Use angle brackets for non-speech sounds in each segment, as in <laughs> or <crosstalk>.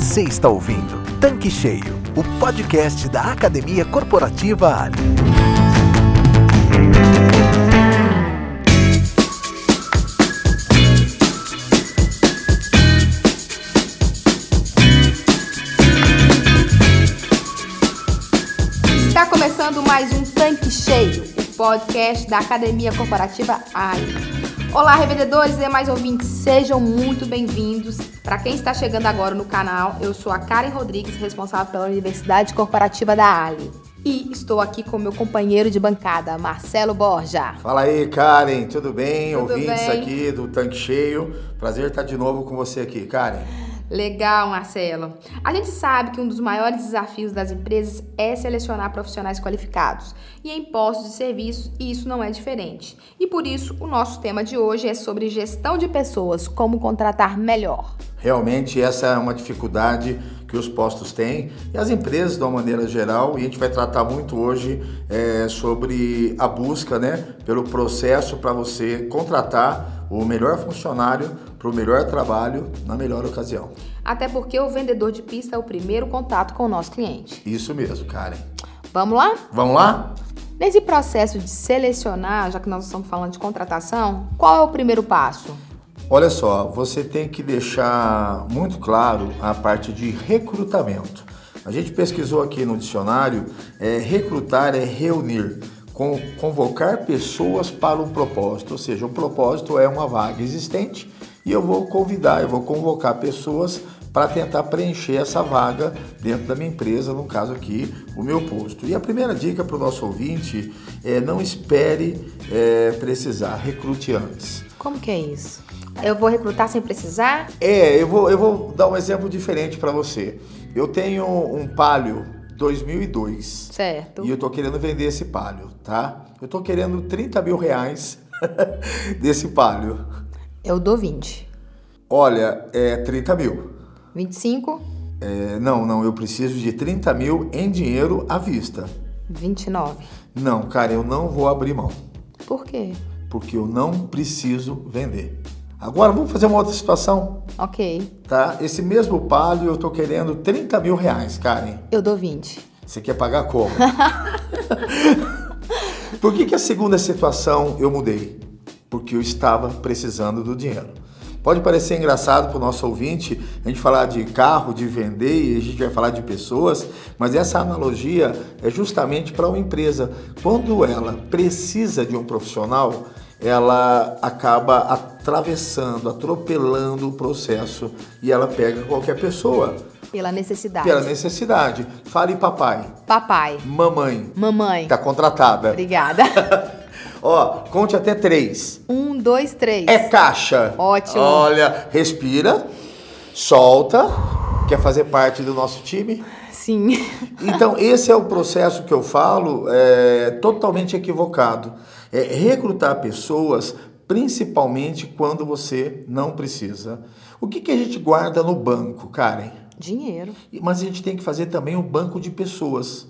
Você está ouvindo Tanque Cheio, o podcast da Academia Corporativa Ali. Está começando mais um Tanque Cheio, o podcast da Academia Corporativa AI. Olá, revendedores e demais ouvintes, sejam muito bem-vindos. Para quem está chegando agora no canal, eu sou a Karen Rodrigues, responsável pela Universidade Corporativa da Ali. E estou aqui com meu companheiro de bancada, Marcelo Borja. Fala aí, Karen, tudo bem? Tudo Ouvintes bem. aqui do Tanque Cheio. Prazer estar de novo com você aqui, Karen. Legal, Marcelo. A gente sabe que um dos maiores desafios das empresas é selecionar profissionais qualificados e em postos de serviço, e isso não é diferente. E por isso, o nosso tema de hoje é sobre gestão de pessoas, como contratar melhor. Realmente essa é uma dificuldade que os postos têm e as empresas de uma maneira geral. E a gente vai tratar muito hoje é, sobre a busca, né, pelo processo para você contratar o melhor funcionário para o melhor trabalho na melhor ocasião. Até porque o vendedor de pista é o primeiro contato com o nosso cliente. Isso mesmo, Karen. Vamos lá? Vamos lá? Nesse processo de selecionar, já que nós estamos falando de contratação, qual é o primeiro passo? Olha só, você tem que deixar muito claro a parte de recrutamento. A gente pesquisou aqui no dicionário, é, recrutar é reunir, con- convocar pessoas para um propósito, ou seja, o propósito é uma vaga existente e eu vou convidar, eu vou convocar pessoas para tentar preencher essa vaga dentro da minha empresa, no caso aqui, o meu posto. E a primeira dica para o nosso ouvinte é não espere é, precisar, recrute antes. Como que é isso? Eu vou recrutar sem precisar? É, eu vou, eu vou dar um exemplo diferente para você. Eu tenho um Palio 2002 Certo. e eu tô querendo vender esse Palio, tá? Eu tô querendo 30 mil reais <laughs> desse Palio. Eu dou 20. Olha, é 30 mil. 25, É, não, não, eu preciso de 30 mil em dinheiro à vista. 29. Não, cara, eu não vou abrir mão, Por quê? porque eu não preciso vender. Agora vamos fazer uma outra situação, Ok. tá? Esse mesmo Palio eu tô querendo 30 mil reais, Karen. Eu dou 20. Você quer pagar como? <laughs> Por que, que a segunda situação eu mudei? Porque eu estava precisando do dinheiro. Pode parecer engraçado para o nosso ouvinte a gente falar de carro, de vender e a gente vai falar de pessoas, mas essa analogia é justamente para uma empresa. Quando ela precisa de um profissional, ela acaba atravessando, atropelando o processo e ela pega qualquer pessoa Pela necessidade. pela necessidade. Fale papai, Papai. mamãe, Mamãe. tá contratada. Obrigada. <laughs> Ó, conte até três. um, dois, três. É caixa. Ótimo. Olha, respira, solta. Quer fazer parte do nosso time? Sim. Então, esse é o processo que eu falo, é totalmente equivocado. É recrutar pessoas, principalmente quando você não precisa. O que, que a gente guarda no banco, Karen? Dinheiro. Mas a gente tem que fazer também um banco de pessoas.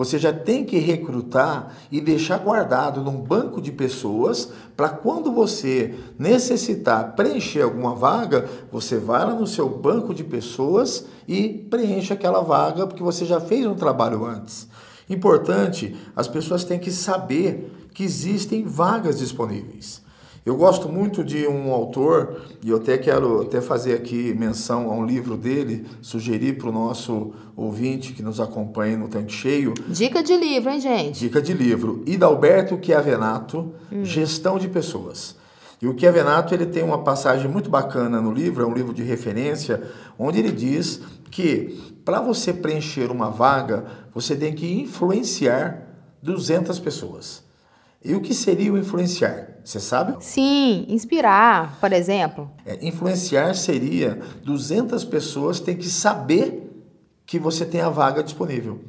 Você já tem que recrutar e deixar guardado num banco de pessoas para quando você necessitar preencher alguma vaga, você vai lá no seu banco de pessoas e preenche aquela vaga porque você já fez um trabalho antes. Importante, as pessoas têm que saber que existem vagas disponíveis. Eu gosto muito de um autor, e eu até quero até fazer aqui menção a um livro dele, sugerir para o nosso ouvinte que nos acompanha no Tanque Cheio, Dica de livro, hein, gente? dica de livro, Idalberto Chiavenato, Gestão de Pessoas. E o Chiavenato ele tem uma passagem muito bacana no livro, é um livro de referência, onde ele diz que para você preencher uma vaga, você tem que influenciar 200 pessoas. E o que seria o influenciar? Você sabe? Sim, inspirar, por exemplo. É, influenciar seria 200 pessoas têm que saber que você tem a vaga disponível.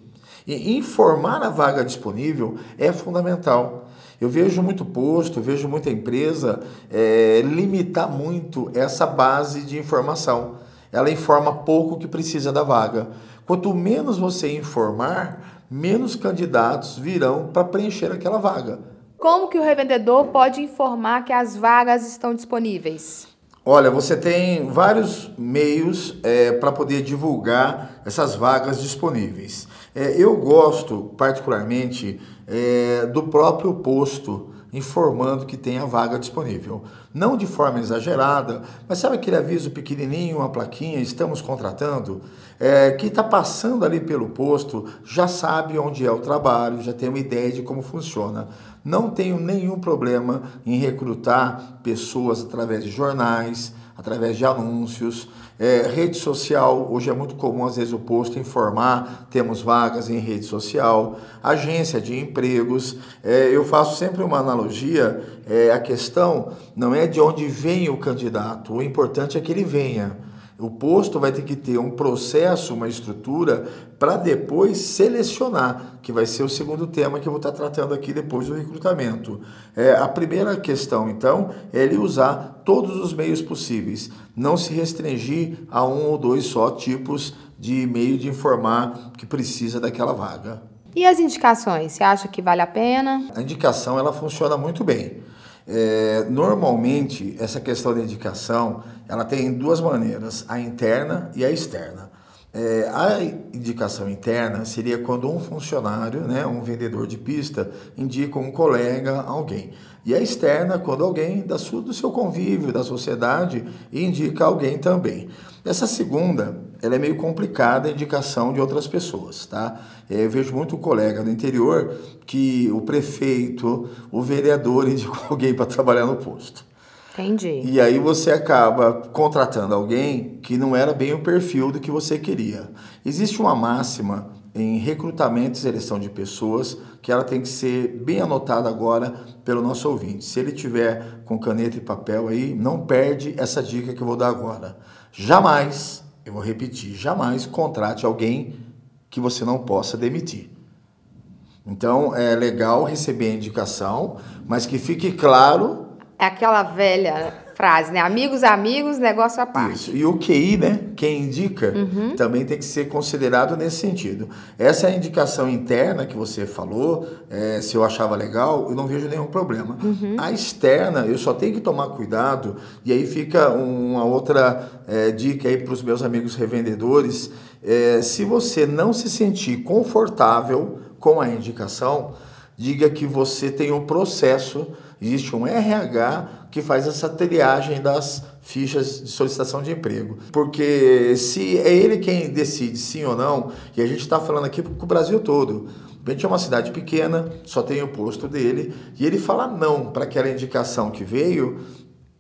E informar a vaga disponível é fundamental. Eu vejo muito posto, vejo muita empresa é, limitar muito essa base de informação. Ela informa pouco que precisa da vaga. Quanto menos você informar, menos candidatos virão para preencher aquela vaga. Como que o revendedor pode informar que as vagas estão disponíveis? Olha, você tem vários meios é, para poder divulgar essas vagas disponíveis. É, eu gosto, particularmente, é, do próprio posto informando que tem a vaga disponível. Não de forma exagerada, mas sabe aquele aviso pequenininho, uma plaquinha, estamos contratando? É, que está passando ali pelo posto já sabe onde é o trabalho, já tem uma ideia de como funciona. Não tenho nenhum problema em recrutar pessoas através de jornais, através de anúncios. É, rede social, hoje é muito comum, às vezes, o posto informar, temos vagas em rede social, agência de empregos. É, eu faço sempre uma analogia, é, a questão não é de onde vem o candidato, o importante é que ele venha. O posto vai ter que ter um processo, uma estrutura para depois selecionar, que vai ser o segundo tema que eu vou estar tratando aqui depois do recrutamento. É, a primeira questão, então, é ele usar todos os meios possíveis, não se restringir a um ou dois só tipos de meio de informar que precisa daquela vaga. E as indicações, você acha que vale a pena? A indicação ela funciona muito bem. É, normalmente, essa questão de indicação, ela tem duas maneiras, a interna e a externa. É, a indicação interna seria quando um funcionário, né, um vendedor de pista, indica um colega, alguém. E a externa, quando alguém da sua, do seu convívio, da sociedade, indica alguém também. Essa segunda, ela é meio complicada a indicação de outras pessoas, tá? É, eu vejo muito colega do interior que o prefeito, o vereador <laughs> indicou alguém para trabalhar no posto. Entendi. E aí você acaba contratando alguém que não era bem o perfil do que você queria. Existe uma máxima em recrutamento e seleção de pessoas que ela tem que ser bem anotada agora pelo nosso ouvinte. Se ele tiver com caneta e papel aí, não perde essa dica que eu vou dar agora. Jamais, eu vou repetir, jamais contrate alguém que você não possa demitir. Então é legal receber a indicação, mas que fique claro é aquela velha frase, né? Amigos, amigos, negócio à parte. Isso. E o QI, né? Quem indica, uhum. também tem que ser considerado nesse sentido. Essa é a indicação interna que você falou, é, se eu achava legal, eu não vejo nenhum problema. Uhum. A externa, eu só tenho que tomar cuidado, e aí fica uma outra é, dica aí para os meus amigos revendedores. É, se você não se sentir confortável com a indicação, diga que você tem um processo Existe um RH que faz essa triagem das fichas de solicitação de emprego. Porque se é ele quem decide sim ou não, e a gente está falando aqui para o Brasil todo. A gente é uma cidade pequena, só tem o posto dele, e ele fala não para aquela indicação que veio,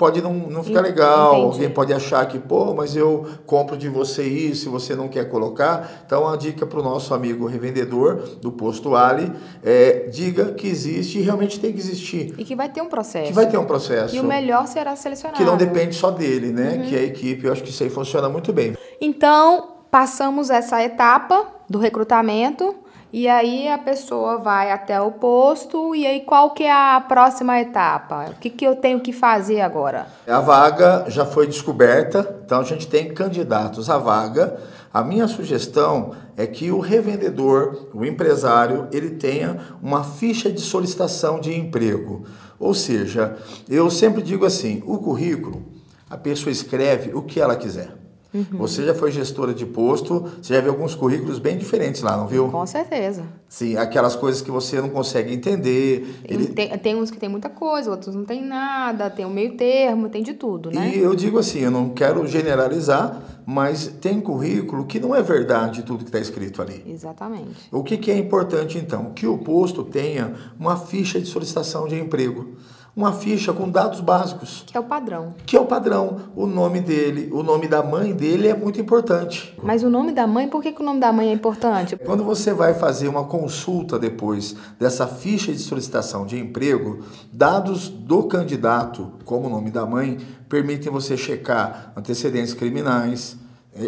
pode não, não ficar legal, Entendi. alguém pode achar que, pô, mas eu compro de você isso e você não quer colocar. Então, a dica para o nosso amigo revendedor do posto Ali é diga que existe e realmente tem que existir. E que vai ter um processo. Que vai ter um processo. E o melhor será selecionado. Que não depende só dele, né? Uhum. Que a equipe, eu acho que isso aí funciona muito bem. Então, passamos essa etapa do recrutamento. E aí a pessoa vai até o posto e aí qual que é a próxima etapa? O que, que eu tenho que fazer agora? A vaga já foi descoberta, então a gente tem candidatos à vaga. A minha sugestão é que o revendedor, o empresário, ele tenha uma ficha de solicitação de emprego. Ou seja, eu sempre digo assim, o currículo, a pessoa escreve o que ela quiser. Uhum. Você já foi gestora de posto, você já viu alguns currículos bem diferentes lá, não viu? Com certeza. Sim, aquelas coisas que você não consegue entender. Ele... Tem, tem uns que tem muita coisa, outros não tem nada, tem um meio termo, tem de tudo, né? E eu digo assim, eu não quero generalizar, mas tem currículo que não é verdade tudo que está escrito ali. Exatamente. O que, que é importante então? Que o posto tenha uma ficha de solicitação de emprego uma ficha com dados básicos. Que é o padrão. Que é o padrão. O nome dele, o nome da mãe dele é muito importante. Mas o nome da mãe, por que, que o nome da mãe é importante? Quando você vai fazer uma consulta depois dessa ficha de solicitação de emprego, dados do candidato, como o nome da mãe, permitem você checar antecedentes criminais,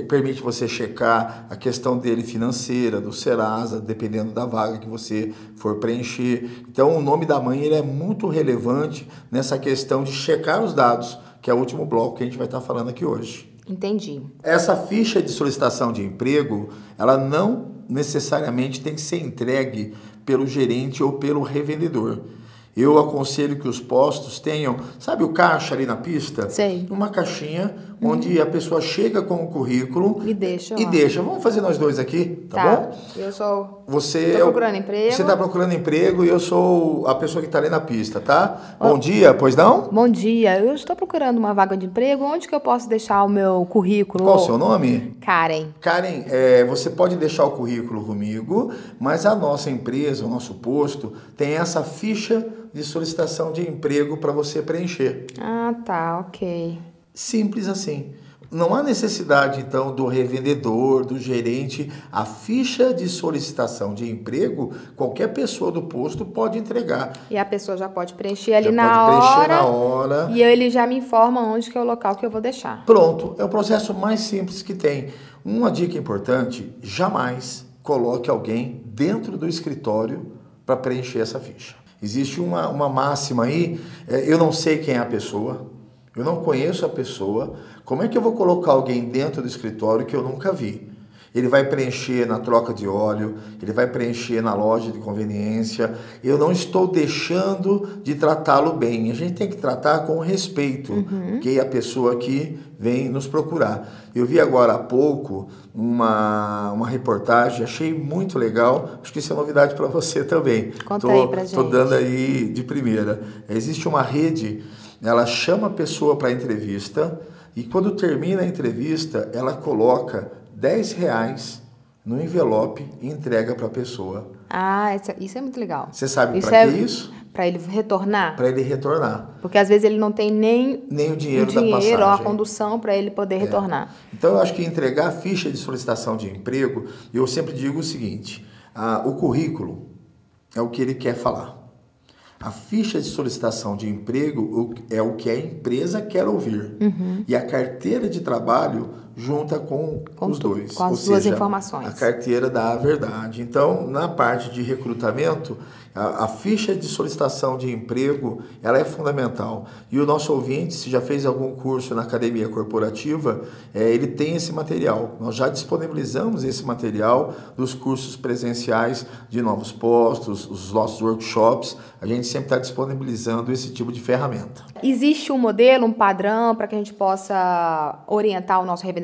permite você checar a questão dele financeira, do Serasa, dependendo da vaga que você for preencher. Então, o nome da mãe ele é muito relevante nessa questão de checar os dados, que é o último bloco que a gente vai estar falando aqui hoje. Entendi. Essa ficha de solicitação de emprego, ela não necessariamente tem que ser entregue pelo gerente ou pelo revendedor. Eu aconselho que os postos tenham, sabe o caixa ali na pista? Sei. Uma caixinha onde a pessoa chega com o currículo E deixa e deixa. Vamos fazer nós dois aqui, tá, bom? Eu sou. Você Tô é procurando emprego. Você está procurando emprego e eu sou a pessoa que está ali na pista, tá? Bom dia, pois não? Bom dia, eu estou procurando uma vaga de emprego. Onde que eu posso deixar o meu currículo? Qual o seu nome? Karen. Karen, é, você pode deixar o currículo comigo, mas a nossa empresa, o nosso posto, tem essa ficha de solicitação de emprego para você preencher. Ah, tá, ok. Simples assim. Não há necessidade, então, do revendedor, do gerente. A ficha de solicitação de emprego, qualquer pessoa do posto pode entregar. E a pessoa já pode preencher ali Já na pode preencher hora. na hora. E ele já me informa onde que é o local que eu vou deixar. Pronto, é o processo mais simples que tem. Uma dica importante: jamais coloque alguém dentro do escritório para preencher essa ficha. Existe uma, uma máxima aí, é, eu não sei quem é a pessoa, eu não conheço a pessoa, como é que eu vou colocar alguém dentro do escritório que eu nunca vi? Ele vai preencher na troca de óleo, ele vai preencher na loja de conveniência. Eu não estou deixando de tratá-lo bem. A gente tem que tratar com respeito, que é a pessoa que vem nos procurar. Eu vi agora há pouco uma, uma reportagem, achei muito legal. Acho que isso é novidade para você também. Conta tô, aí pra gente. dando aí de primeira. Existe uma rede, ela chama a pessoa para entrevista e quando termina a entrevista, ela coloca 10 reais no envelope e entrega para a pessoa. Ah, isso, é muito legal. Você sabe para é que isso? Para ele retornar? Para ele retornar. Porque às vezes ele não tem nem Nem o o dinheiro, da dinheiro ou a passagem. condução para ele poder retornar. Então, eu acho que entregar a ficha de solicitação de emprego, eu sempre digo o seguinte: ah, o currículo é o que ele quer falar. A ficha de solicitação de emprego é o que a empresa quer ouvir. E a carteira de trabalho junta com. Com os dois. com as Ou duas seja, informações. A carteira dá a verdade. Então, na parte de recrutamento, a, a ficha de solicitação de emprego, ela é fundamental. E o nosso ouvinte, se já fez algum curso na academia corporativa, eh, ele tem esse material. Nós já disponibilizamos esse material dos cursos presenciais de novos postos, os nossos workshops. A gente sempre está disponibilizando esse tipo de ferramenta. Existe um modelo, um padrão para que a gente possa orientar o nosso revendedor?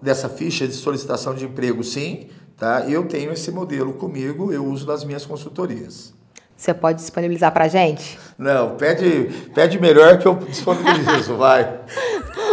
Dessa ficha de solicitação de emprego, sim. Tá? Eu tenho esse modelo comigo, eu uso nas minhas consultorias. Você pode disponibilizar para a gente? Não, pede, pede melhor que eu disponibilizo, <laughs> vai.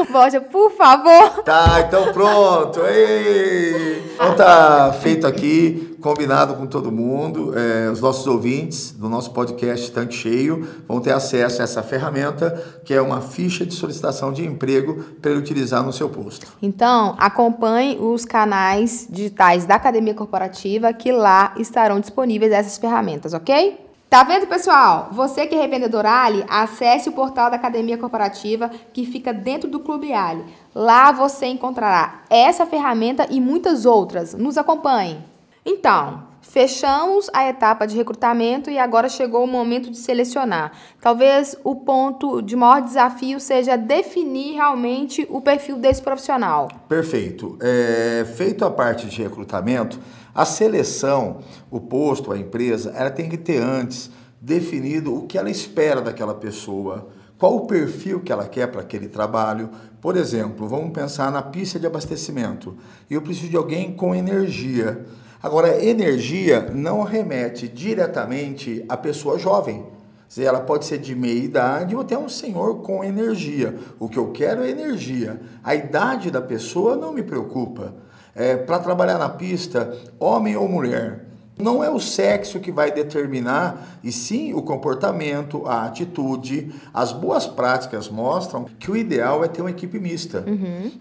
Volte, por favor. Tá, então pronto. Ei! Então tá feito aqui, combinado com todo mundo. É, os nossos ouvintes do nosso podcast Tanque Cheio vão ter acesso a essa ferramenta, que é uma ficha de solicitação de emprego para ele utilizar no seu posto. Então, acompanhe os canais digitais da Academia Corporativa, que lá estarão disponíveis essas ferramentas, ok? Tá vendo, pessoal? Você que é revendedor Ali, acesse o portal da Academia Corporativa, que fica dentro do Clube Ali. Lá você encontrará essa ferramenta e muitas outras. Nos acompanhe. Então, fechamos a etapa de recrutamento e agora chegou o momento de selecionar. Talvez o ponto de maior desafio seja definir realmente o perfil desse profissional. Perfeito. É, feito a parte de recrutamento, a seleção, o posto, a empresa, ela tem que ter antes definido o que ela espera daquela pessoa, qual o perfil que ela quer para aquele trabalho. Por exemplo, vamos pensar na pista de abastecimento. Eu preciso de alguém com energia. Agora, energia não remete diretamente à pessoa jovem. Ela pode ser de meia idade ou até um senhor com energia. O que eu quero é energia. A idade da pessoa não me preocupa. É, Para trabalhar na pista, homem ou mulher, não é o sexo que vai determinar, e sim o comportamento, a atitude. As boas práticas mostram que o ideal é ter uma equipe mista.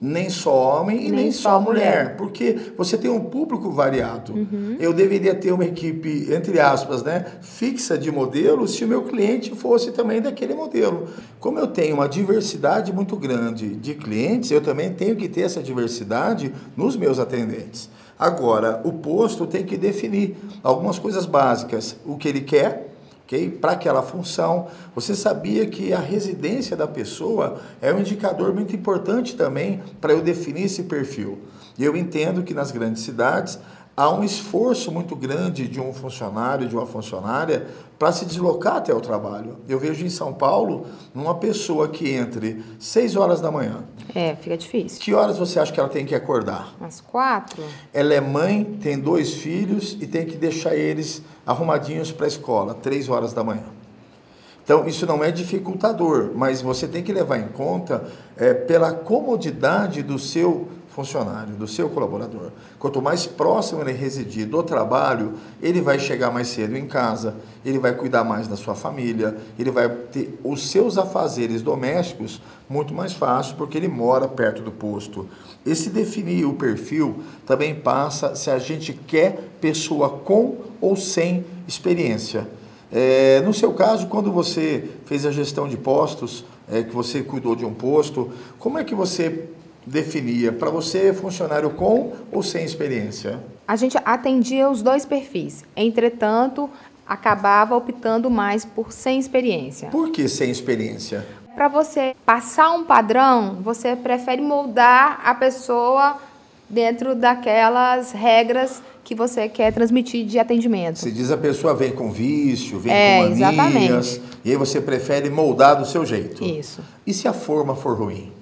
Nem só homem e nem, Nem só mulher, mulher. porque você tem um público variado. Eu deveria ter uma equipe, entre aspas, né, fixa de modelos se o meu cliente fosse também daquele modelo. Como eu tenho uma diversidade muito grande de clientes, eu também tenho que ter essa diversidade nos meus atendentes. Agora, o posto tem que definir algumas coisas básicas, o que ele quer, ok? Para aquela função. Você sabia que a residência da pessoa é um indicador muito importante também para eu definir esse perfil. E eu entendo que nas grandes cidades há um esforço muito grande de um funcionário, de uma funcionária, para se deslocar até o trabalho. Eu vejo em São Paulo uma pessoa que entre 6 horas da manhã. É, fica difícil. Que horas você acha que ela tem que acordar? Umas quatro? Ela é mãe, tem dois filhos e tem que deixar eles arrumadinhos para a escola, 3 horas da manhã. Então, isso não é dificultador, mas você tem que levar em conta é, pela comodidade do seu funcionário, do seu colaborador. Quanto mais próximo ele residir do trabalho, ele vai chegar mais cedo em casa, ele vai cuidar mais da sua família, ele vai ter os seus afazeres domésticos muito mais fácil porque ele mora perto do posto. Esse definir o perfil também passa se a gente quer pessoa com ou sem experiência. É, no seu caso, quando você fez a gestão de postos, é, que você cuidou de um posto, como é que você definia? Para você, funcionário com ou sem experiência? A gente atendia os dois perfis. Entretanto, acabava optando mais por sem experiência. Por que sem experiência? Para você passar um padrão, você prefere moldar a pessoa dentro daquelas regras que você quer transmitir de atendimento. Se diz a pessoa vem com vício, vem é, com manias, exatamente. e aí você prefere moldar do seu jeito. Isso. E se a forma for ruim?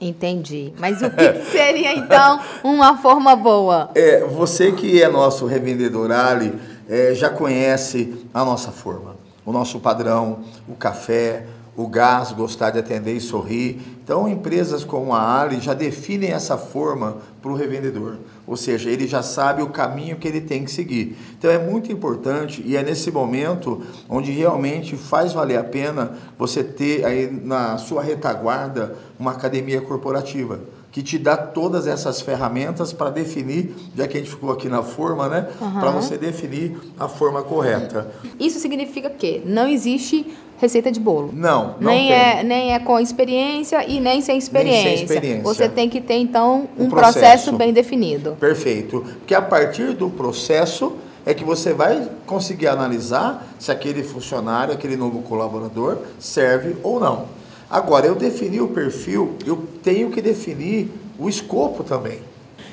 Entendi. Mas o que seria então <laughs> uma forma boa? É, você que é nosso revendedor Ali, é, já conhece a nossa forma, o nosso padrão, o café, o gás, gostar de atender e sorrir. Então, empresas como a Ali já definem essa forma para o revendedor, ou seja, ele já sabe o caminho que ele tem que seguir. Então, é muito importante e é nesse momento onde realmente faz valer a pena você ter aí na sua retaguarda uma academia corporativa que te dá todas essas ferramentas para definir, já que a gente ficou aqui na forma, né? Uhum. Para você definir a forma correta. Isso significa que não existe receita de bolo. Não, não nem tem. é nem é com experiência e nem sem experiência. Nem sem experiência. Você tem que ter então um, um processo. processo bem definido. Perfeito. Porque a partir do processo é que você vai conseguir analisar se aquele funcionário, aquele novo colaborador serve ou não. Agora, eu defini o perfil, eu tenho que definir o escopo também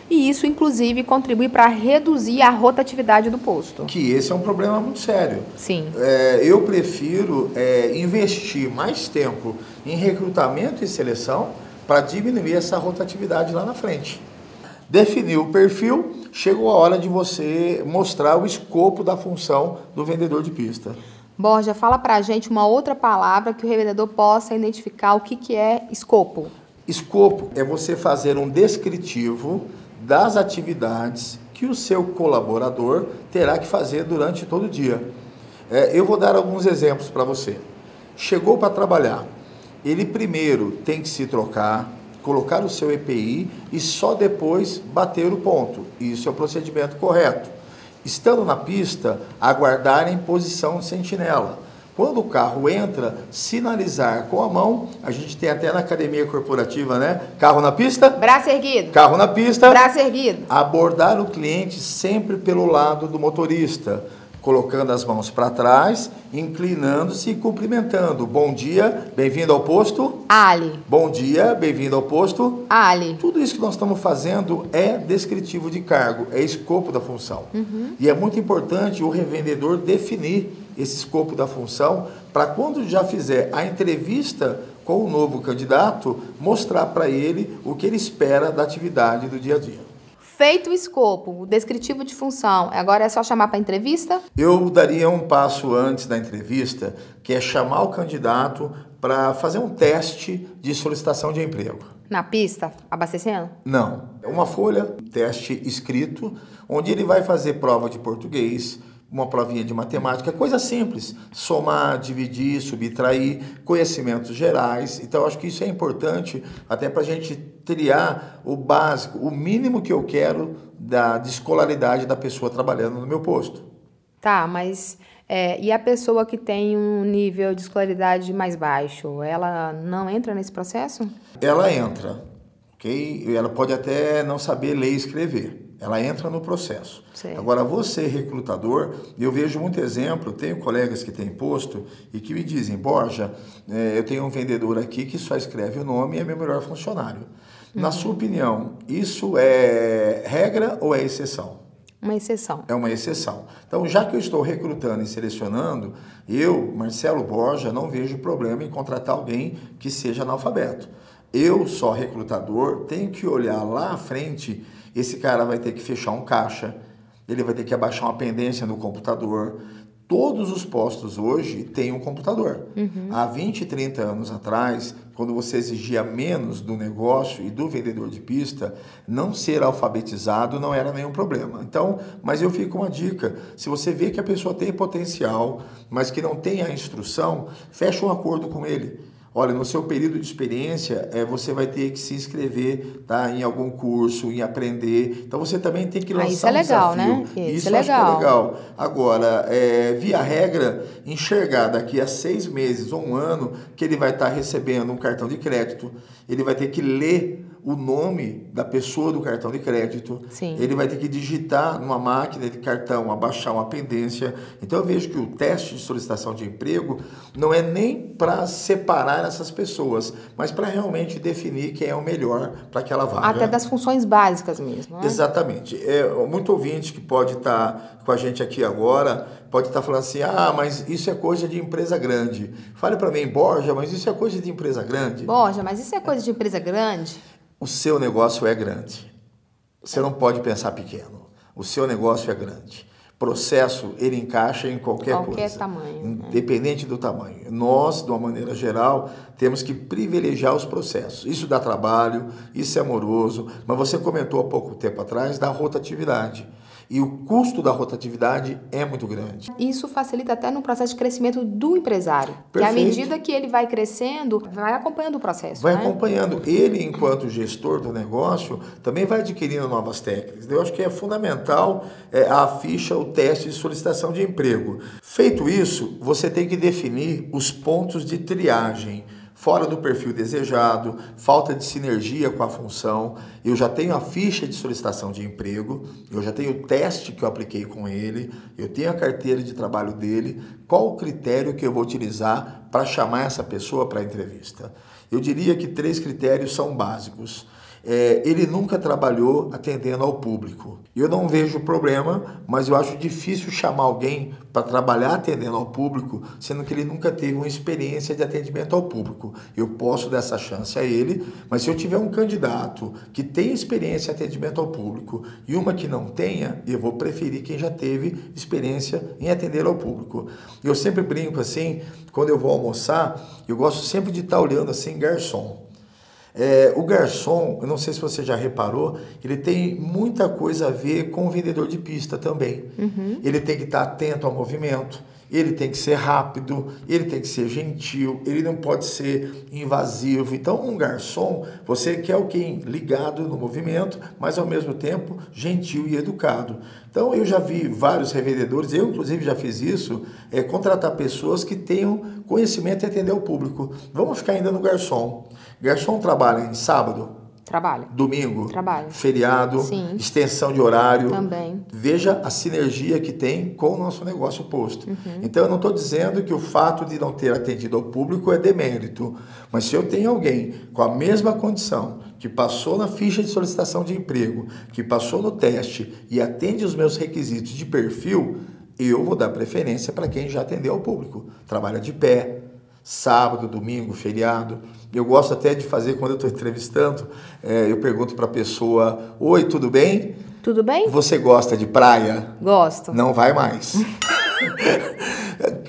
e isso, inclusive, contribui para reduzir a rotatividade do posto. Que esse é um problema muito sério. Sim. É, eu prefiro é, investir mais tempo em recrutamento e seleção para diminuir essa rotatividade lá na frente. Definiu o perfil, chegou a hora de você mostrar o escopo da função do vendedor de pista. Borja, fala para a gente uma outra palavra que o revendedor possa identificar o que, que é escopo. Escopo é você fazer um descritivo das atividades que o seu colaborador terá que fazer durante todo o dia. É, eu vou dar alguns exemplos para você. Chegou para trabalhar, ele primeiro tem que se trocar, colocar o seu EPI e só depois bater o ponto. Isso é o procedimento correto. Estando na pista, aguardar em posição de sentinela quando o carro entra, sinalizar com a mão. A gente tem até na academia corporativa, né? Carro na pista. Braço erguido. Carro na pista. Braço erguido. Abordar o cliente sempre pelo lado do motorista colocando as mãos para trás, inclinando-se e cumprimentando. Bom dia, bem-vindo ao posto. Ali. Bom dia, bem-vindo ao posto. Ali. Tudo isso que nós estamos fazendo é descritivo de cargo, é escopo da função. Uhum. E é muito importante o revendedor definir esse escopo da função para quando já fizer a entrevista com o novo candidato, mostrar para ele o que ele espera da atividade do dia a dia. Feito o escopo, o descritivo de função, agora é só chamar para entrevista? Eu daria um passo antes da entrevista, que é chamar o candidato para fazer um teste de solicitação de emprego. Na pista, abastecendo? Não. É uma folha, teste escrito, onde ele vai fazer prova de português, uma provinha de matemática, coisa simples, somar, dividir, subtrair, conhecimentos gerais. Então, acho que isso é importante até para a gente triar o básico, o mínimo que eu quero da de escolaridade da pessoa trabalhando no meu posto. Tá, mas é, e a pessoa que tem um nível de escolaridade mais baixo, ela não entra nesse processo? Ela entra, ok? Ela pode até não saber ler e escrever ela entra no processo. Certo. Agora, você, recrutador, eu vejo muito exemplo, tenho colegas que têm posto e que me dizem, Borja, é, eu tenho um vendedor aqui que só escreve o nome e é meu melhor funcionário. Uhum. Na sua opinião, isso é regra ou é exceção? Uma exceção. É uma exceção. Então, já que eu estou recrutando e selecionando, eu, Marcelo Borja, não vejo problema em contratar alguém que seja analfabeto. Eu, só recrutador, tenho que olhar lá à frente, esse cara vai ter que fechar um caixa, ele vai ter que abaixar uma pendência no computador, Todos os postos hoje têm um computador. Uhum. Há 20, 30 anos atrás, quando você exigia menos do negócio e do vendedor de pista, não ser alfabetizado não era nenhum problema. Então, mas eu fico com uma dica: se você vê que a pessoa tem potencial, mas que não tem a instrução, fecha um acordo com ele. Olha, no seu período de experiência, é, você vai ter que se inscrever tá, em algum curso, em aprender. Então você também tem que lançar ah, isso é legal, um desafio. Né? Isso, isso é legal. é legal. Agora, é, via regra, enxergar daqui a seis meses ou um ano que ele vai estar recebendo um cartão de crédito, ele vai ter que ler o nome da pessoa do cartão de crédito. Sim. Ele vai ter que digitar numa máquina de cartão, abaixar uma pendência. Então eu vejo que o teste de solicitação de emprego não é nem para separar essas pessoas, mas para realmente definir quem é o melhor para aquela vaga. Até das funções básicas mesmo. Né? Exatamente. É, muito ouvinte que pode estar tá com a gente aqui agora pode estar tá falando assim: ah, mas isso é coisa de empresa grande. Fale para mim, Borja, mas isso é coisa de empresa grande? Borja, mas isso é coisa de empresa grande? o seu negócio é grande. Você não pode pensar pequeno. O seu negócio é grande. Processo, ele encaixa em qualquer, qualquer coisa. Tamanho. Né? Independente né? do tamanho. Nós, de uma maneira geral, temos que privilegiar os processos. Isso dá trabalho, isso é amoroso, mas você comentou há pouco tempo atrás da rotatividade. E o custo da rotatividade é muito grande. Isso facilita até no processo de crescimento do empresário. Perfeito. Que à medida que ele vai crescendo, vai acompanhando o processo. Vai né? acompanhando. Ele, enquanto gestor do negócio, também vai adquirindo novas técnicas. Eu acho que é fundamental é, a ficha, o teste de solicitação de emprego. Feito isso, você tem que definir os pontos de triagem fora do perfil desejado, falta de sinergia com a função. Eu já tenho a ficha de solicitação de emprego, eu já tenho o teste que eu apliquei com ele, eu tenho a carteira de trabalho dele. Qual o critério que eu vou utilizar para chamar essa pessoa para a entrevista? Eu diria que três critérios são básicos é, ele nunca trabalhou atendendo ao público. Eu não vejo problema, mas eu acho difícil chamar alguém para trabalhar atendendo ao público, sendo que ele nunca teve uma experiência de atendimento ao público. Eu posso dar essa chance a ele, mas se eu tiver um candidato que tem experiência em atendimento ao público e uma que não tenha, eu vou preferir quem já teve experiência em atender ao público. Eu sempre brinco assim, quando eu vou almoçar, eu gosto sempre de estar olhando assim, garçom. É, o garçom, eu não sei se você já reparou, ele tem muita coisa a ver com o vendedor de pista também. Uhum. Ele tem que estar atento ao movimento, ele tem que ser rápido, ele tem que ser gentil, ele não pode ser invasivo. Então, um garçom, você quer alguém ligado no movimento, mas ao mesmo tempo gentil e educado. Então, eu já vi vários revendedores, eu inclusive já fiz isso, é, contratar pessoas que tenham conhecimento e atender o público. Vamos ficar ainda no garçom. Garçom trabalha em sábado? Trabalha. Domingo? Trabalha. Feriado? Sim. Extensão de horário? Também. Veja a sinergia que tem com o nosso negócio posto. Uhum. Então, eu não estou dizendo que o fato de não ter atendido ao público é demérito. Mas se eu tenho alguém com a mesma condição, que passou na ficha de solicitação de emprego, que passou no teste e atende os meus requisitos de perfil, eu vou dar preferência para quem já atendeu ao público. Trabalha de pé, sábado, domingo, feriado. Eu gosto até de fazer, quando eu estou entrevistando, é, eu pergunto para a pessoa: Oi, tudo bem? Tudo bem? Você gosta de praia? Gosto. Não vai mais.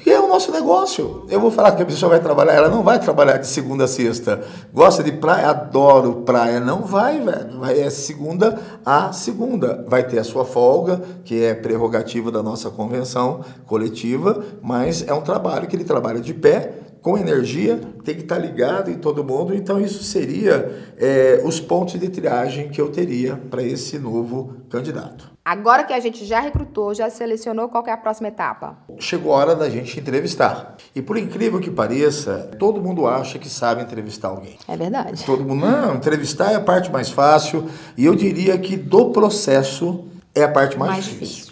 que <laughs> é o nosso negócio. Eu vou falar que a pessoa vai trabalhar, ela não vai trabalhar de segunda a sexta. Gosta de praia? Adoro praia. Não vai, velho. Vai, é segunda a segunda. Vai ter a sua folga, que é prerrogativa da nossa convenção coletiva, mas é um trabalho que ele trabalha de pé com energia, tem que estar ligado em todo mundo. Então, isso seria é, os pontos de triagem que eu teria para esse novo candidato. Agora que a gente já recrutou, já selecionou, qual é a próxima etapa? Chegou a hora da gente entrevistar. E por incrível que pareça, todo mundo acha que sabe entrevistar alguém. É verdade. Todo mundo, não, entrevistar é a parte mais fácil. E eu diria que do processo é a parte mais, mais difícil. difícil.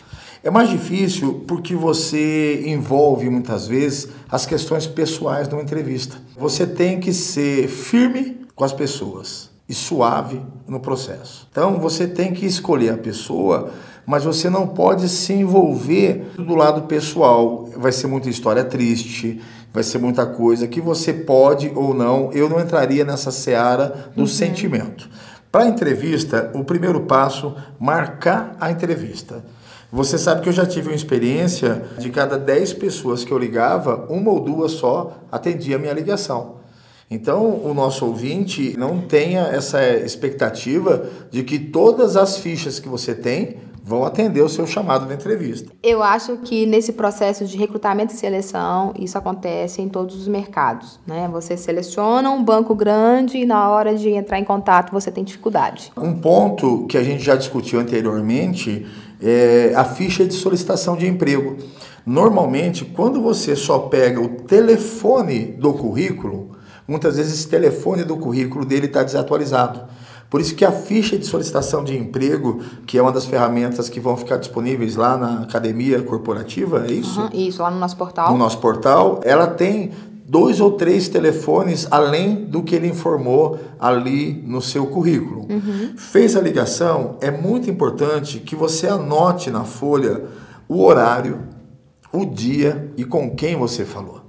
É mais difícil porque você envolve muitas vezes as questões pessoais numa entrevista. Você tem que ser firme com as pessoas e suave no processo. Então você tem que escolher a pessoa mas você não pode se envolver do lado pessoal. Vai ser muita história triste, vai ser muita coisa que você pode ou não. Eu não entraria nessa seara do uhum. sentimento. Para a entrevista, o primeiro passo, marcar a entrevista. Você sabe que eu já tive uma experiência de cada 10 pessoas que eu ligava, uma ou duas só atendia a minha ligação. Então, o nosso ouvinte não tenha essa expectativa de que todas as fichas que você tem vão atender o seu chamado de entrevista. Eu acho que nesse processo de recrutamento e seleção, isso acontece em todos os mercados. Né? Você seleciona um banco grande e na hora de entrar em contato você tem dificuldade. Um ponto que a gente já discutiu anteriormente é a ficha de solicitação de emprego. Normalmente, quando você só pega o telefone do currículo, muitas vezes esse telefone do currículo dele está desatualizado. Por isso que a ficha de solicitação de emprego, que é uma das ferramentas que vão ficar disponíveis lá na academia corporativa, é isso? Uhum, isso, lá no nosso portal. No nosso portal, ela tem dois ou três telefones além do que ele informou ali no seu currículo. Uhum. Fez a ligação, é muito importante que você anote na folha o horário, o dia e com quem você falou.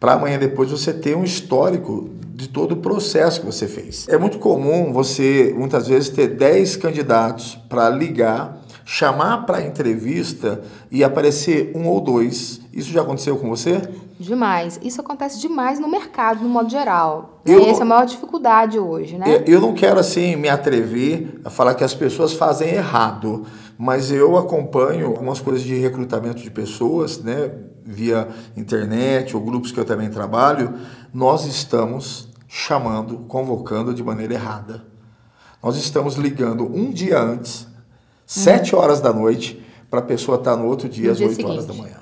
Para amanhã depois você ter um histórico de todo o processo que você fez. É muito comum você, muitas vezes, ter 10 candidatos para ligar, chamar para entrevista e aparecer um ou dois. Isso já aconteceu com você? Demais. Isso acontece demais no mercado, no modo geral. Eu, Essa é a maior dificuldade hoje, né? Eu não quero, assim, me atrever a falar que as pessoas fazem errado, mas eu acompanho algumas coisas de recrutamento de pessoas, né, via internet ou grupos que eu também trabalho. Nós estamos chamando, convocando de maneira errada. Nós estamos ligando um dia antes, sete horas da noite, para a pessoa estar tá no outro dia, no às oito horas da manhã.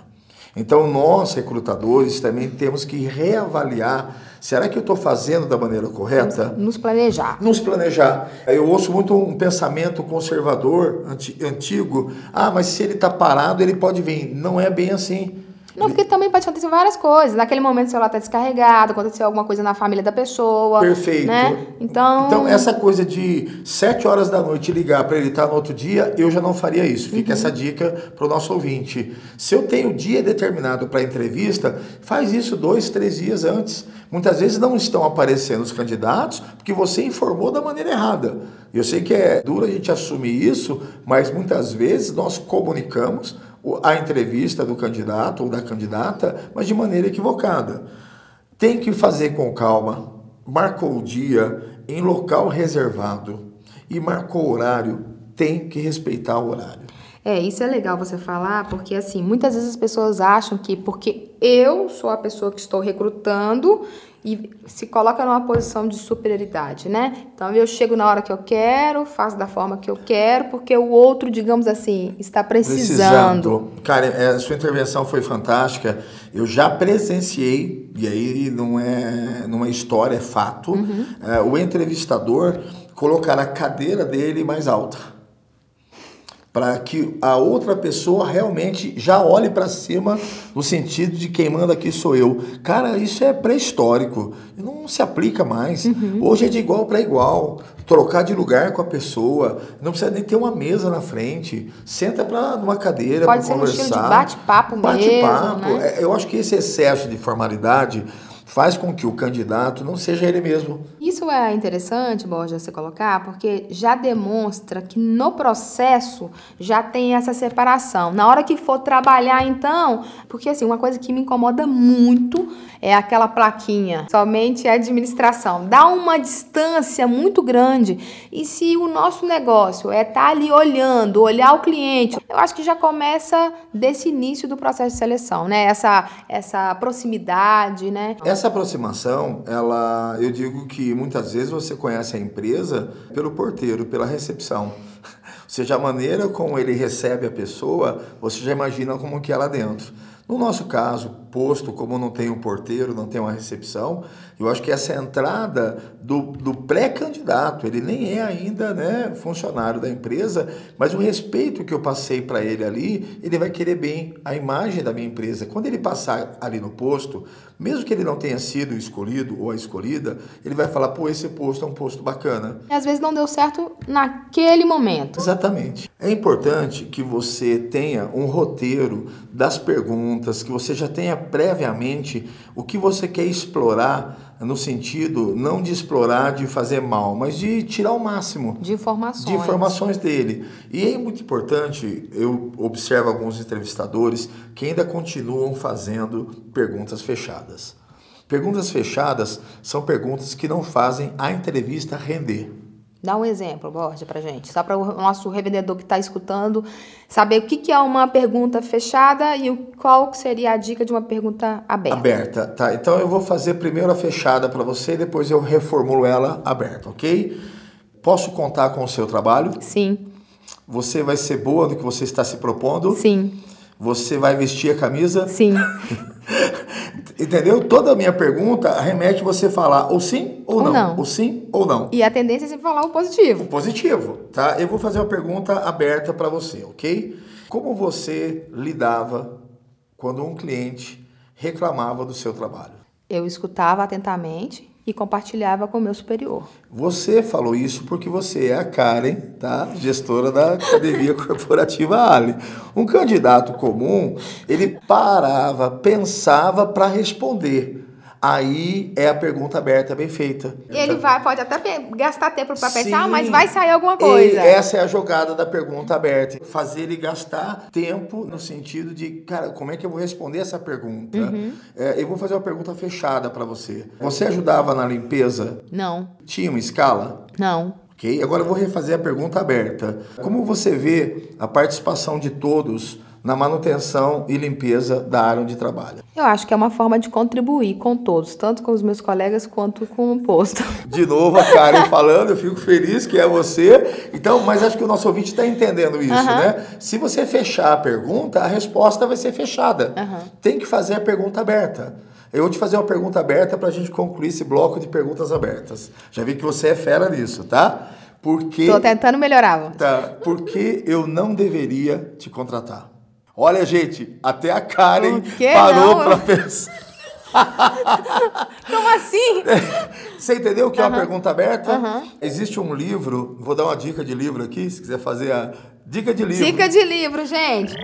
Então, nós, recrutadores, também temos que reavaliar. Será que eu estou fazendo da maneira correta? Nos planejar. Nos planejar. Eu ouço muito um pensamento conservador, antigo. Ah, mas se ele está parado, ele pode vir. Não é bem assim. Não, porque também pode acontecer várias coisas. Naquele momento o celular está descarregado, aconteceu alguma coisa na família da pessoa. Perfeito. Né? Então... então, essa coisa de sete horas da noite ligar para ele estar no outro dia, eu já não faria isso. Fica uhum. essa dica para o nosso ouvinte. Se eu tenho dia determinado para entrevista, faz isso dois, três dias antes. Muitas vezes não estão aparecendo os candidatos porque você informou da maneira errada. Eu sei que é duro a gente assumir isso, mas muitas vezes nós comunicamos a entrevista do candidato ou da candidata, mas de maneira equivocada. Tem que fazer com calma, marcou o dia em local reservado e marcou o horário, tem que respeitar o horário. É, isso é legal você falar, porque assim, muitas vezes as pessoas acham que porque eu sou a pessoa que estou recrutando, e se coloca numa posição de superioridade, né? Então eu chego na hora que eu quero, faço da forma que eu quero, porque o outro, digamos assim, está precisando. precisando. Cara, é, a sua intervenção foi fantástica. Eu já presenciei, e aí não é, não é história, é fato, uhum. é, o entrevistador colocar a cadeira dele mais alta para que a outra pessoa realmente já olhe para cima no sentido de quem manda aqui sou eu. Cara, isso é pré-histórico, não se aplica mais. Uhum. Hoje é de igual para igual. Trocar de lugar com a pessoa, não precisa nem ter uma mesa na frente. Senta para numa cadeira para conversar. Pode ser um estilo de bate-papo mesmo. Bate-papo. Né? É, eu acho que esse excesso de formalidade faz com que o candidato não seja ele mesmo. Isso é interessante, Borja, você colocar, porque já demonstra que no processo já tem essa separação. Na hora que for trabalhar, então, porque assim, uma coisa que me incomoda muito é aquela plaquinha, somente a administração. Dá uma distância muito grande. E se o nosso negócio é estar tá ali olhando, olhar o cliente, eu acho que já começa desse início do processo de seleção, né? Essa, essa proximidade, né? Essa aproximação, ela, eu digo que muitas vezes você conhece a empresa pelo porteiro, pela recepção. <laughs> Ou seja, a maneira como ele recebe a pessoa, você já imagina como que é lá dentro. No nosso caso, posto, como não tem um porteiro, não tem uma recepção, eu acho que essa entrada do, do pré-candidato, ele nem é ainda né, funcionário da empresa, mas o respeito que eu passei para ele ali, ele vai querer bem a imagem da minha empresa. Quando ele passar ali no posto, mesmo que ele não tenha sido escolhido ou a escolhida, ele vai falar, pô, esse posto é um posto bacana. E às vezes não deu certo naquele momento. Exatamente. É importante que você tenha um roteiro das perguntas, que você já tenha previamente o que você quer explorar no sentido não de explorar, de fazer mal, mas de tirar o máximo de informações, de informações dele. E é muito importante, eu observo alguns entrevistadores que ainda continuam fazendo perguntas fechadas. Perguntas fechadas são perguntas que não fazem a entrevista render. Dá um exemplo, Borja, para gente. Só para o nosso revendedor que está escutando saber o que, que é uma pergunta fechada e qual seria a dica de uma pergunta aberta. Aberta, tá. Então eu vou fazer primeiro a fechada para você, depois eu reformulo ela aberta, ok? Posso contar com o seu trabalho? Sim. Você vai ser boa no que você está se propondo? Sim. Você vai vestir a camisa? Sim. <laughs> Entendeu? Toda a minha pergunta remete você falar ou sim ou, ou não. não. Ou sim ou não. E a tendência é sempre falar o positivo. O positivo, tá? Eu vou fazer uma pergunta aberta para você, ok? Como você lidava quando um cliente reclamava do seu trabalho? Eu escutava atentamente e compartilhava com o meu superior. Você falou isso porque você é a Karen, tá? Gestora da Academia Corporativa Ali. Um candidato comum, ele parava, pensava para responder. Aí é a pergunta aberta, bem feita. Ele vai, pode até gastar tempo para pensar, mas vai sair alguma coisa. essa é a jogada da pergunta aberta. Fazer ele gastar tempo no sentido de, cara, como é que eu vou responder essa pergunta? Uhum. É, eu vou fazer uma pergunta fechada para você. Você ajudava na limpeza? Não. Tinha uma escala? Não. Ok? Agora eu vou refazer a pergunta aberta. Como você vê a participação de todos na manutenção e limpeza da área onde trabalha. Eu acho que é uma forma de contribuir com todos, tanto com os meus colegas quanto com o posto. <laughs> De novo a Karen falando, eu fico feliz que é você. Então, mas acho que o nosso ouvinte está entendendo isso, uhum. né? Se você fechar a pergunta, a resposta vai ser fechada. Uhum. Tem que fazer a pergunta aberta. Eu vou te fazer uma pergunta aberta para a gente concluir esse bloco de perguntas abertas. Já vi que você é fera nisso, tá? Porque. Estou tentando melhorar. Tá. Porque eu não deveria te contratar. Olha, gente, até a Karen parou para pensar. <laughs> Como assim? Você entendeu o que é uma pergunta aberta? Uhum. Existe um livro, vou dar uma dica de livro aqui, se quiser fazer a dica de livro. Dica de livro, gente.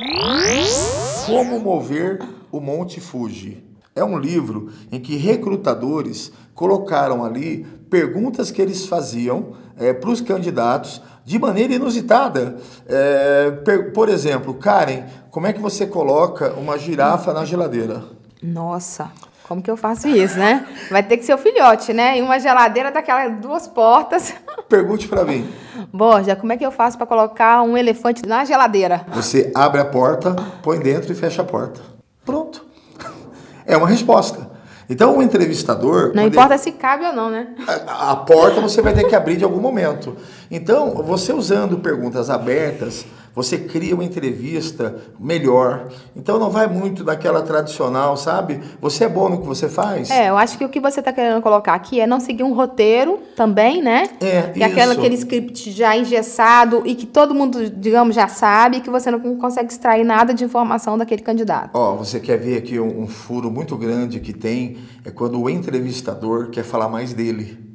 Como mover o Monte Fuji. É um livro em que recrutadores colocaram ali perguntas que eles faziam é, para os candidatos de maneira inusitada. É, por exemplo, Karen, como é que você coloca uma girafa na geladeira? Nossa, como que eu faço isso, né? Vai ter que ser o filhote, né? E uma geladeira daquelas duas portas. <laughs> Pergunte para mim. Borja, como é que eu faço para colocar um elefante na geladeira? Você abre a porta, põe dentro e fecha a porta. Pronto. <laughs> É uma resposta. Então, o entrevistador. Não importa ele... se cabe ou não, né? A, a porta você vai ter que abrir de algum momento. Então, você usando perguntas abertas, você cria uma entrevista melhor. Então não vai muito daquela tradicional, sabe? Você é bom no que você faz. É, eu acho que o que você está querendo colocar aqui é não seguir um roteiro também, né? É, e aquela, aquele script já engessado e que todo mundo, digamos, já sabe que você não consegue extrair nada de informação daquele candidato. Ó, você quer ver aqui um, um furo muito grande que tem, é quando o entrevistador quer falar mais dele.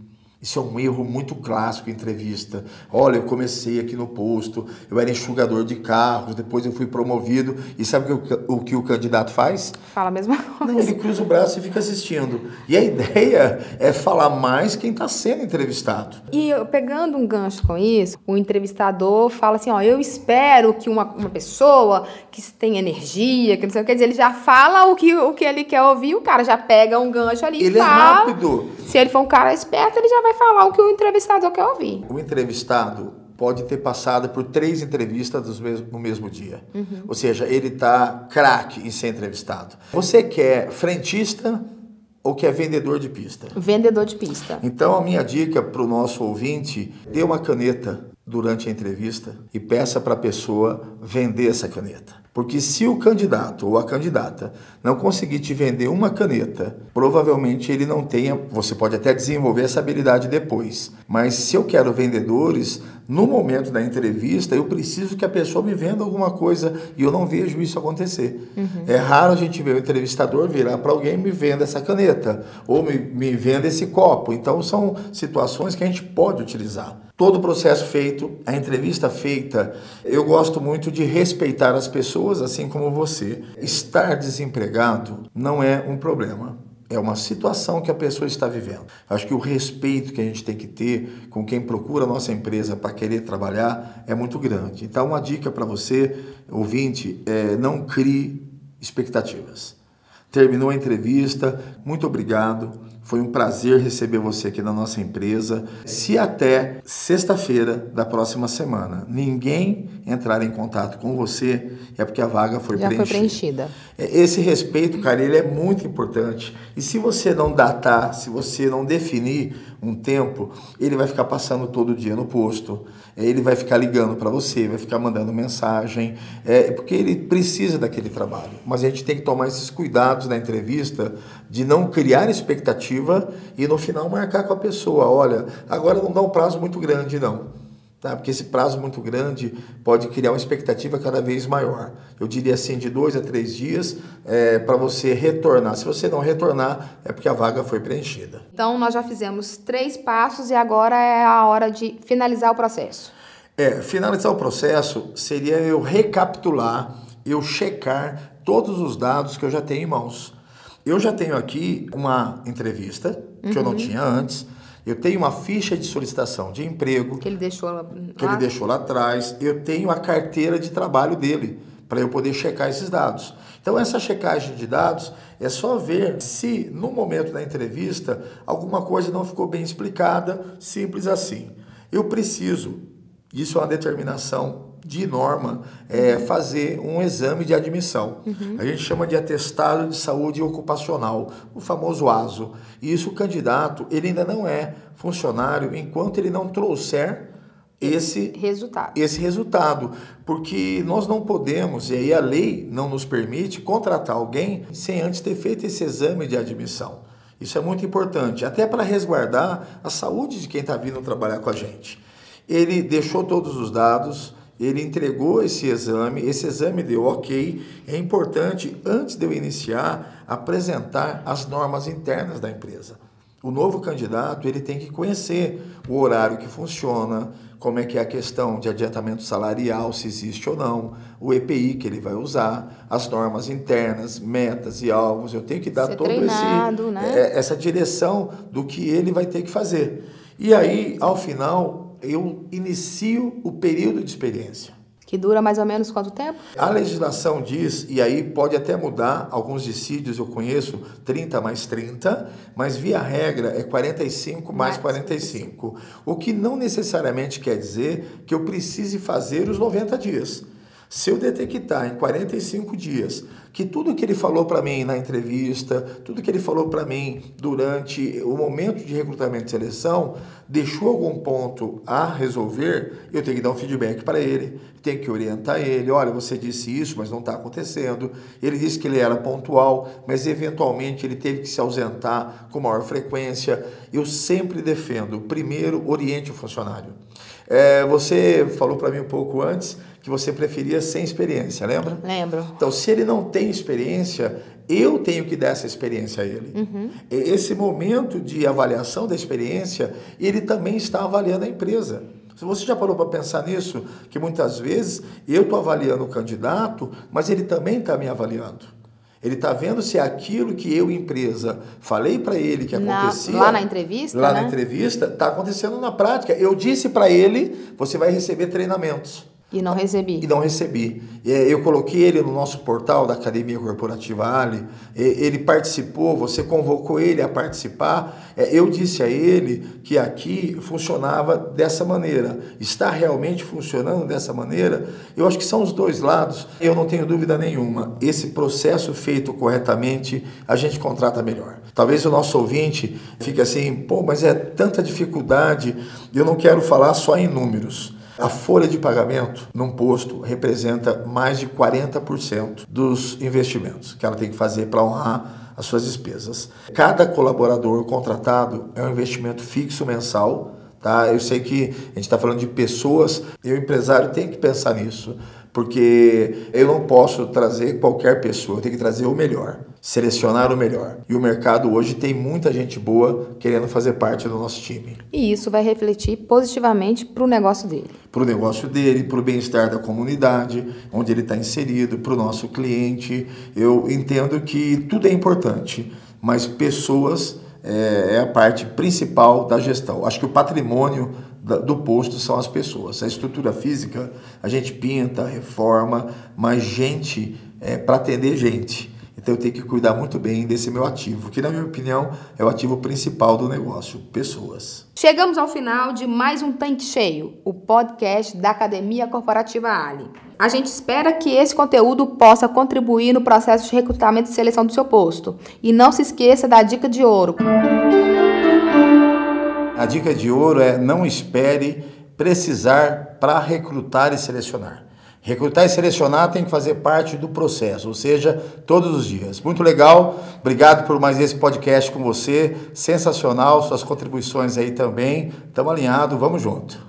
Isso é um erro muito clássico em entrevista. Olha, eu comecei aqui no posto, eu era enxugador de carros, depois eu fui promovido. E sabe o que o, que o candidato faz? Fala a mesma coisa. Não, ele cruza o braço e fica assistindo. E a ideia é falar mais quem está sendo entrevistado. E pegando um gancho com isso, o entrevistador fala assim: ó, eu espero que uma, uma pessoa que tem energia, que não sei o que dizer, ele já fala o que, o que ele quer ouvir, o cara já pega um gancho ali ele e fala. Ele é rápido. Se ele for um cara esperto, ele já vai falar o que o entrevistador quer ouvir. O entrevistado pode ter passado por três entrevistas no mesmo dia. Uhum. Ou seja, ele está craque em ser entrevistado. Você quer frentista ou quer vendedor de pista? Vendedor de pista. Então, a minha dica para o nosso ouvinte, dê uma caneta durante a entrevista e peça para a pessoa vender essa caneta. Porque se o candidato ou a candidata não conseguir te vender uma caneta, provavelmente ele não tenha. Você pode até desenvolver essa habilidade depois. Mas se eu quero vendedores, no momento da entrevista, eu preciso que a pessoa me venda alguma coisa e eu não vejo isso acontecer. Uhum. É raro a gente ver o entrevistador virar para alguém e me venda essa caneta ou me, me venda esse copo. Então são situações que a gente pode utilizar. Todo o processo feito, a entrevista feita, eu gosto muito de respeitar as pessoas, assim como você. Estar desempregado não é um problema. É uma situação que a pessoa está vivendo. Acho que o respeito que a gente tem que ter com quem procura a nossa empresa para querer trabalhar é muito grande. Então, uma dica para você, ouvinte, é não crie expectativas. Terminou a entrevista, muito obrigado. Foi um prazer receber você aqui na nossa empresa. Se até sexta-feira da próxima semana ninguém entrar em contato com você, é porque a vaga foi Já preenchida. foi preenchida. É, esse respeito, cara, ele é muito importante. E se você não datar, se você não definir um tempo, ele vai ficar passando todo dia no posto. É, ele vai ficar ligando para você, vai ficar mandando mensagem, é, porque ele precisa daquele trabalho. Mas a gente tem que tomar esses cuidados na entrevista de não criar expectativa e no final marcar com a pessoa. Olha, agora não dá um prazo muito grande, não. Tá? Porque esse prazo muito grande pode criar uma expectativa cada vez maior. Eu diria assim, de dois a três dias é, para você retornar. Se você não retornar, é porque a vaga foi preenchida. Então, nós já fizemos três passos e agora é a hora de finalizar o processo. É, finalizar o processo seria eu recapitular, eu checar todos os dados que eu já tenho em mãos. Eu já tenho aqui uma entrevista, que uhum. eu não uhum. tinha antes eu tenho uma ficha de solicitação de emprego. Que ele deixou lá, que ele deixou lá atrás. Eu tenho a carteira de trabalho dele, para eu poder checar esses dados. Então, essa checagem de dados é só ver se, no momento da entrevista, alguma coisa não ficou bem explicada, simples assim. Eu preciso, isso é uma determinação de norma é, fazer um exame de admissão. Uhum. A gente chama de atestado de saúde ocupacional, o famoso ASO. E isso o candidato, ele ainda não é funcionário enquanto ele não trouxer esse resultado. Esse resultado, porque nós não podemos, e aí a lei não nos permite contratar alguém sem antes ter feito esse exame de admissão. Isso é muito importante, até para resguardar a saúde de quem está vindo trabalhar com a gente. Ele deixou todos os dados, ele entregou esse exame, esse exame deu ok. É importante, antes de eu iniciar, apresentar as normas internas da empresa. O novo candidato ele tem que conhecer o horário que funciona, como é que é a questão de adiantamento salarial, se existe ou não, o EPI que ele vai usar, as normas internas, metas e alvos. Eu tenho que dar Ser todo esse, né? É, essa direção do que ele vai ter que fazer. E aí, ao final, eu inicio o período de experiência. Que dura mais ou menos quanto tempo? A legislação diz, e aí pode até mudar, alguns dissídios eu conheço 30 mais 30, mas via regra é 45 mais, mais 45. O que não necessariamente quer dizer que eu precise fazer os 90 dias. Se eu detectar em 45 dias que tudo que ele falou para mim na entrevista, tudo que ele falou para mim durante o momento de recrutamento e seleção, deixou algum ponto a resolver, eu tenho que dar um feedback para ele, tenho que orientar ele. Olha, você disse isso, mas não está acontecendo. Ele disse que ele era pontual, mas eventualmente ele teve que se ausentar com maior frequência. Eu sempre defendo, primeiro, oriente o funcionário. É, você falou para mim um pouco antes que você preferia sem experiência, lembra? Lembro. Então, se ele não tem experiência, eu tenho que dar essa experiência a ele. Uhum. Esse momento de avaliação da experiência, ele também está avaliando a empresa. Se você já parou para pensar nisso, que muitas vezes eu estou avaliando o candidato, mas ele também está me avaliando. Ele está vendo se é aquilo que eu, empresa, falei para ele que acontecia. Na, lá na entrevista? Lá né? na entrevista, está acontecendo na prática. Eu disse para ele: você vai receber treinamentos. E não recebi. E não recebi. Eu coloquei ele no nosso portal da Academia Corporativa Ali. Ele participou, você convocou ele a participar. É, eu disse a ele que aqui funcionava dessa maneira. Está realmente funcionando dessa maneira? Eu acho que são os dois lados. Eu não tenho dúvida nenhuma. Esse processo feito corretamente, a gente contrata melhor. Talvez o nosso ouvinte fique assim, pô, mas é tanta dificuldade. Eu não quero falar só em números. A folha de pagamento num posto representa mais de 40% dos investimentos que ela tem que fazer para honrar as suas despesas. Cada colaborador contratado é um investimento fixo mensal. Tá? Eu sei que a gente está falando de pessoas e o empresário tem que pensar nisso porque eu não posso trazer qualquer pessoa, eu tenho que trazer o melhor, selecionar o melhor. E o mercado hoje tem muita gente boa querendo fazer parte do nosso time. E isso vai refletir positivamente para o negócio dele. Para o negócio dele, para o bem-estar da comunidade, onde ele está inserido, para o nosso cliente. Eu entendo que tudo é importante, mas pessoas é, é a parte principal da gestão. Acho que o patrimônio do posto são as pessoas. A estrutura física a gente pinta, reforma, mas gente é para atender gente. Então eu tenho que cuidar muito bem desse meu ativo, que na minha opinião é o ativo principal do negócio, pessoas. Chegamos ao final de mais um Tanque Cheio, o podcast da Academia Corporativa Ali. A gente espera que esse conteúdo possa contribuir no processo de recrutamento e seleção do seu posto. E não se esqueça da dica de ouro. A dica de ouro é não espere precisar para recrutar e selecionar. Recrutar e selecionar tem que fazer parte do processo, ou seja, todos os dias. Muito legal, obrigado por mais esse podcast com você, sensacional, suas contribuições aí também. Estamos alinhados, vamos junto.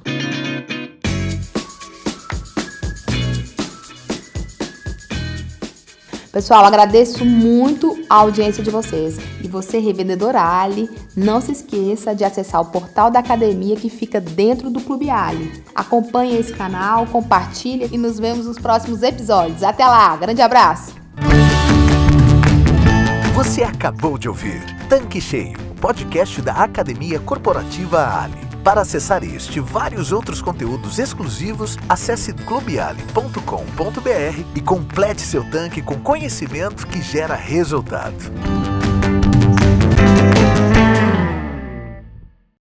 Pessoal, agradeço muito a audiência de vocês. E você, revendedor Ali, não se esqueça de acessar o portal da academia que fica dentro do Clube Ali. Acompanhe esse canal, compartilhe e nos vemos nos próximos episódios. Até lá, grande abraço! Você acabou de ouvir Tanque Cheio, podcast da Academia Corporativa Ali. Para acessar este e vários outros conteúdos exclusivos, acesse clubeali.com.br e complete seu tanque com conhecimento que gera resultado.